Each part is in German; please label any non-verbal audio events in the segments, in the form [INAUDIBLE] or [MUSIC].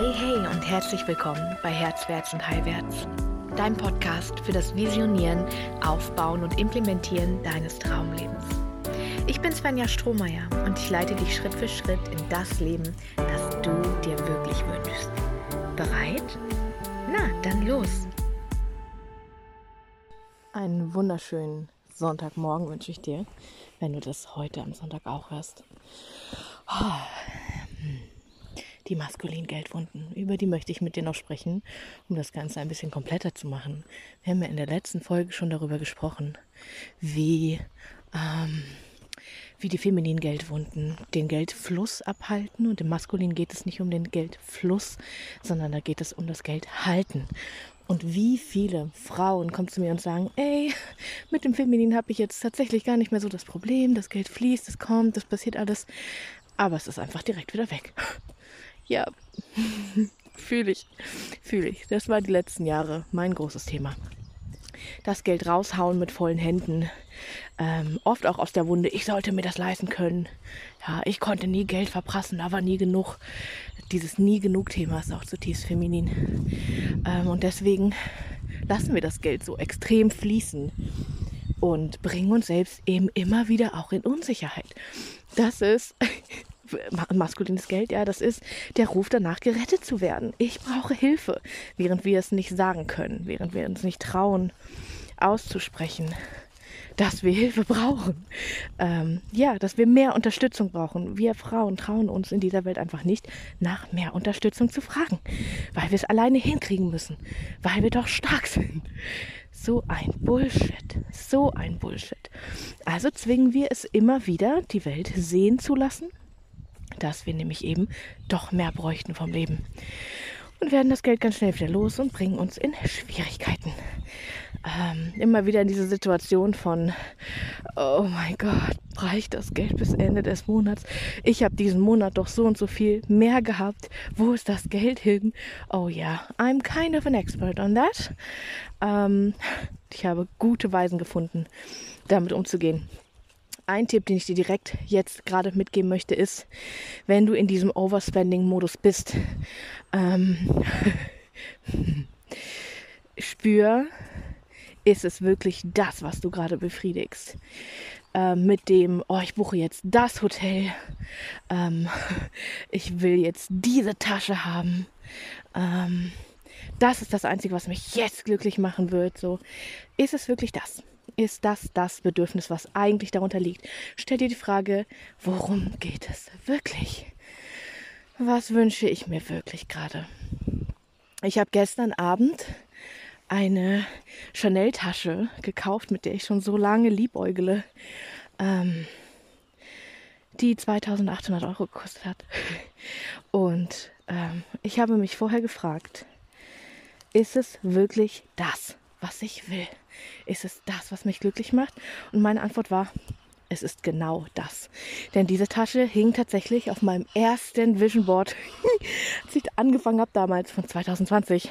Hey, hey und herzlich willkommen bei Herzwärts und Heilwärts, dein Podcast für das Visionieren, Aufbauen und Implementieren deines Traumlebens. Ich bin Svenja Strohmeier und ich leite dich Schritt für Schritt in das Leben, das du dir wirklich wünschst. Bereit? Na, dann los! Einen wunderschönen Sonntagmorgen wünsche ich dir, wenn du das heute am Sonntag auch hörst. Oh, die maskulinen Geldwunden, über die möchte ich mit dir noch sprechen, um das Ganze ein bisschen kompletter zu machen. Wir haben ja in der letzten Folge schon darüber gesprochen, wie, ähm, wie die femininen Geldwunden den Geldfluss abhalten. Und im Maskulin geht es nicht um den Geldfluss, sondern da geht es um das Geldhalten. Und wie viele Frauen kommen zu mir und sagen, ey, mit dem Feminin habe ich jetzt tatsächlich gar nicht mehr so das Problem, das Geld fließt, es kommt, das passiert alles, aber es ist einfach direkt wieder weg. Ja, fühle ich, fühle ich. Das war die letzten Jahre mein großes Thema. Das Geld raushauen mit vollen Händen. Ähm, oft auch aus der Wunde, ich sollte mir das leisten können. Ja, ich konnte nie Geld verprassen, da war nie genug. Dieses nie genug Thema ist auch zutiefst feminin. Ähm, und deswegen lassen wir das Geld so extrem fließen und bringen uns selbst eben immer wieder auch in Unsicherheit. Das ist maskulines Geld, ja, das ist der Ruf danach, gerettet zu werden. Ich brauche Hilfe, während wir es nicht sagen können, während wir uns nicht trauen, auszusprechen, dass wir Hilfe brauchen. Ähm, ja, dass wir mehr Unterstützung brauchen. Wir Frauen trauen uns in dieser Welt einfach nicht, nach mehr Unterstützung zu fragen, weil wir es alleine hinkriegen müssen, weil wir doch stark sind. So ein Bullshit. So ein Bullshit. Also zwingen wir es immer wieder, die Welt sehen zu lassen dass wir nämlich eben doch mehr bräuchten vom Leben. Und werden das Geld ganz schnell wieder los und bringen uns in Schwierigkeiten. Ähm, immer wieder in diese Situation von, oh mein Gott, reicht das Geld bis Ende des Monats? Ich habe diesen Monat doch so und so viel mehr gehabt. Wo ist das Geld hin? Oh ja, I'm kind of an expert on that. Ähm, ich habe gute Weisen gefunden, damit umzugehen ein Tipp, den ich dir direkt jetzt gerade mitgeben möchte, ist, wenn du in diesem Overspending-Modus bist, ähm, [LAUGHS] spür, ist es wirklich das, was du gerade befriedigst. Ähm, mit dem, oh, ich buche jetzt das Hotel, ähm, [LAUGHS] ich will jetzt diese Tasche haben. Ähm, das ist das Einzige, was mich jetzt glücklich machen wird. So, ist es wirklich das? Ist das das Bedürfnis, was eigentlich darunter liegt. Stell dir die Frage, worum geht es wirklich? Was wünsche ich mir wirklich gerade? Ich habe gestern Abend eine Chanel-Tasche gekauft, mit der ich schon so lange liebäugele, ähm, die 2800 Euro gekostet hat. Und ähm, ich habe mich vorher gefragt, ist es wirklich das, was ich will? Ist es das, was mich glücklich macht? Und meine Antwort war, es ist genau das. Denn diese Tasche hing tatsächlich auf meinem ersten Vision Board, [LAUGHS] als ich angefangen habe damals von 2020.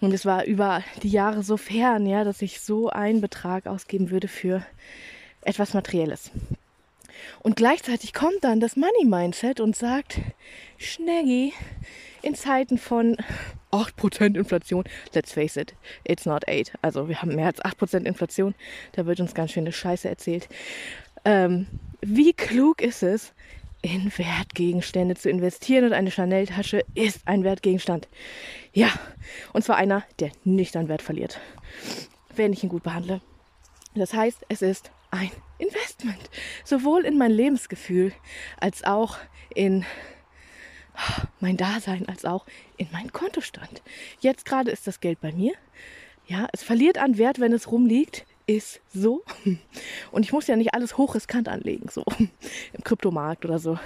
Und es war über die Jahre so fern, ja, dass ich so einen Betrag ausgeben würde für etwas Materielles. Und gleichzeitig kommt dann das Money Mindset und sagt, Schneggi, in Zeiten von 8% Inflation, let's face it, it's not 8. Also wir haben mehr als 8% Inflation, da wird uns ganz schön eine Scheiße erzählt. Ähm, wie klug ist es, in Wertgegenstände zu investieren und eine Chanel-Tasche ist ein Wertgegenstand. Ja, und zwar einer, der nicht an Wert verliert, wenn ich ihn gut behandle. Das heißt, es ist ein Investment, sowohl in mein Lebensgefühl als auch in mein Dasein als auch in meinen Kontostand. Jetzt gerade ist das Geld bei mir. Ja, es verliert an Wert, wenn es rumliegt ist so. Und ich muss ja nicht alles hochriskant anlegen, so im Kryptomarkt oder so,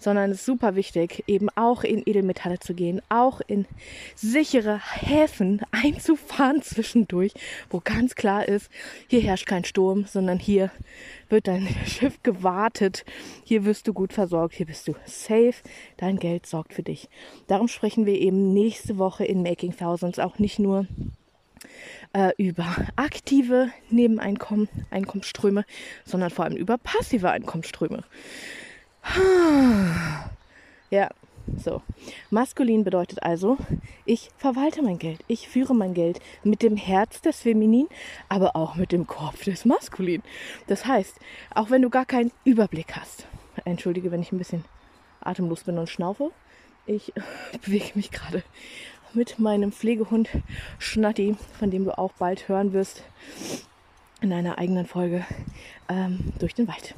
sondern es ist super wichtig, eben auch in Edelmetalle zu gehen, auch in sichere Häfen einzufahren [LAUGHS] zwischendurch, wo ganz klar ist, hier herrscht kein Sturm, sondern hier wird dein [LAUGHS] Schiff gewartet, hier wirst du gut versorgt, hier bist du safe, dein Geld sorgt für dich. Darum sprechen wir eben nächste Woche in Making Thousands auch nicht nur äh, über aktive Nebeneinkommen, Einkommensströme, sondern vor allem über passive Einkommensströme. [SIGHS] Ja, So, maskulin bedeutet also, ich verwalte mein Geld, ich führe mein Geld mit dem Herz des Feminin, aber auch mit dem Kopf des Maskulin. Das heißt, auch wenn du gar keinen Überblick hast, entschuldige, wenn ich ein bisschen atemlos bin und schnaufe, ich [LAUGHS] bewege mich gerade mit meinem Pflegehund Schnatti, von dem du auch bald hören wirst in einer eigenen Folge, ähm, durch den Wald.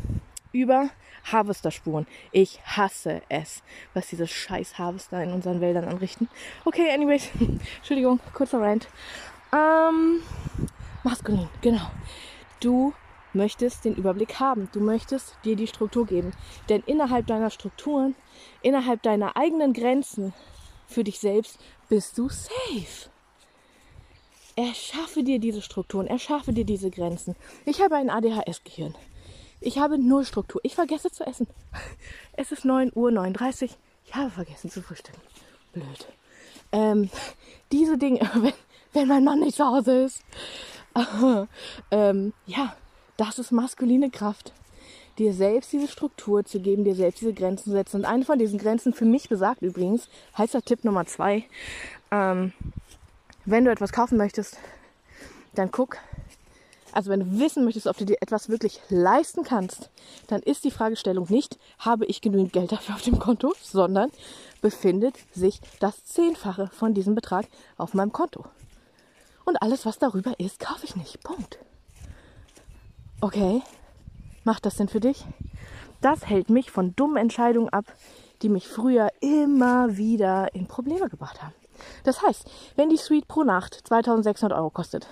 Über Harvesterspuren. Ich hasse es, was diese scheiß Harvester in unseren Wäldern anrichten. Okay, anyways. [LAUGHS] Entschuldigung, kurzer Rant. Ähm, maskulin, genau. Du möchtest den Überblick haben. Du möchtest dir die Struktur geben. Denn innerhalb deiner Strukturen, innerhalb deiner eigenen Grenzen für dich selbst bist du safe. Erschaffe dir diese Strukturen, erschaffe dir diese Grenzen. Ich habe ein ADHS-Gehirn. Ich habe null Struktur. Ich vergesse zu essen. Es ist 9 Uhr 39. Ich habe vergessen zu frühstücken. Blöd. Ähm, diese Dinge, [LAUGHS] wenn, wenn mein Mann nicht zu Hause ist. [LAUGHS] ähm, ja, das ist maskuline Kraft. Dir selbst diese Struktur zu geben, dir selbst diese Grenzen zu setzen. Und eine von diesen Grenzen, für mich besagt übrigens, heißt der Tipp Nummer zwei, ähm, wenn du etwas kaufen möchtest, dann guck, also wenn du wissen möchtest, ob du dir etwas wirklich leisten kannst, dann ist die Fragestellung nicht, habe ich genügend Geld dafür auf dem Konto, sondern befindet sich das Zehnfache von diesem Betrag auf meinem Konto. Und alles, was darüber ist, kaufe ich nicht. Punkt. Okay, macht das denn für dich? Das hält mich von dummen Entscheidungen ab, die mich früher immer wieder in Probleme gebracht haben. Das heißt, wenn die Suite pro Nacht 2600 Euro kostet,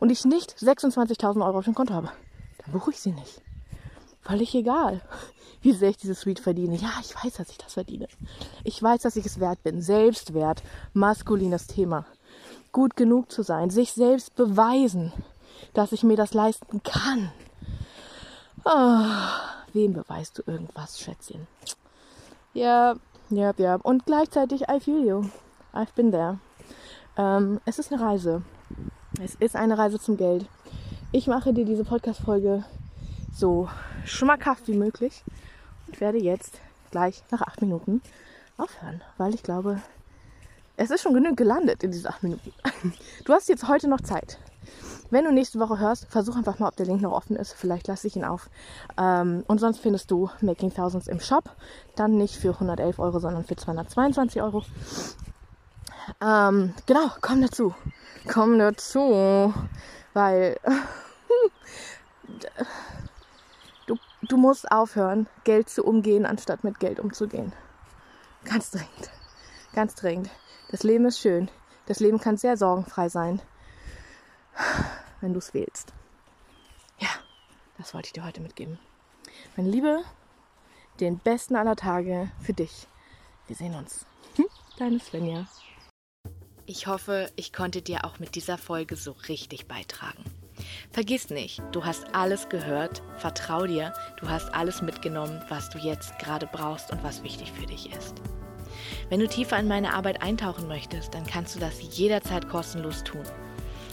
und ich nicht 26.000 Euro auf dem Konto habe, dann buche ich sie nicht. Völlig egal, [LAUGHS] wie sehr ich diese Suite verdiene. Ja, ich weiß, dass ich das verdiene. Ich weiß, dass ich es wert bin. Selbstwert, maskulines Thema. Gut genug zu sein, sich selbst beweisen, dass ich mir das leisten kann. Oh, wem beweist du irgendwas, Schätzchen? Ja, ja, ja. Und gleichzeitig, I feel you. I've been there. Ähm, es ist eine Reise. Es ist eine Reise zum Geld. Ich mache dir diese Podcast-Folge so schmackhaft wie möglich und werde jetzt gleich nach acht Minuten aufhören, weil ich glaube, es ist schon genug gelandet in diese acht Minuten. [LAUGHS] Du hast jetzt heute noch Zeit. Wenn du nächste Woche hörst, versuch einfach mal, ob der Link noch offen ist. Vielleicht lasse ich ihn auf. Ähm, und sonst findest du Making Thousands im Shop. Dann nicht für 111 Euro, sondern für 222 Euro. Ähm, genau, komm dazu komm dazu, weil [LAUGHS] du, du musst aufhören, Geld zu umgehen, anstatt mit Geld umzugehen. Ganz dringend. Ganz dringend. Das Leben ist schön. Das Leben kann sehr sorgenfrei sein, wenn du es wählst. Ja, das wollte ich dir heute mitgeben. Meine Liebe, den besten aller Tage für dich. Wir sehen uns. Hm? Deine Svenja. Ich hoffe, ich konnte dir auch mit dieser Folge so richtig beitragen. Vergiss nicht, du hast alles gehört, vertrau dir, du hast alles mitgenommen, was du jetzt gerade brauchst und was wichtig für dich ist. Wenn du tiefer in meine Arbeit eintauchen möchtest, dann kannst du das jederzeit kostenlos tun.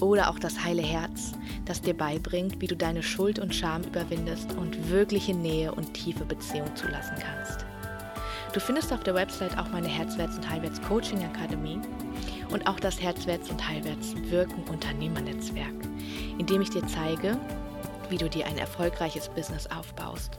Oder auch das heile Herz, das dir beibringt, wie du deine Schuld und Scham überwindest und wirkliche Nähe und tiefe Beziehung zulassen kannst. Du findest auf der Website auch meine Herzwärts- und Heilwärts Coaching Akademie und auch das Herzwärts und Heilwärts Wirken Unternehmernetzwerk, in dem ich dir zeige, wie du dir ein erfolgreiches Business aufbaust.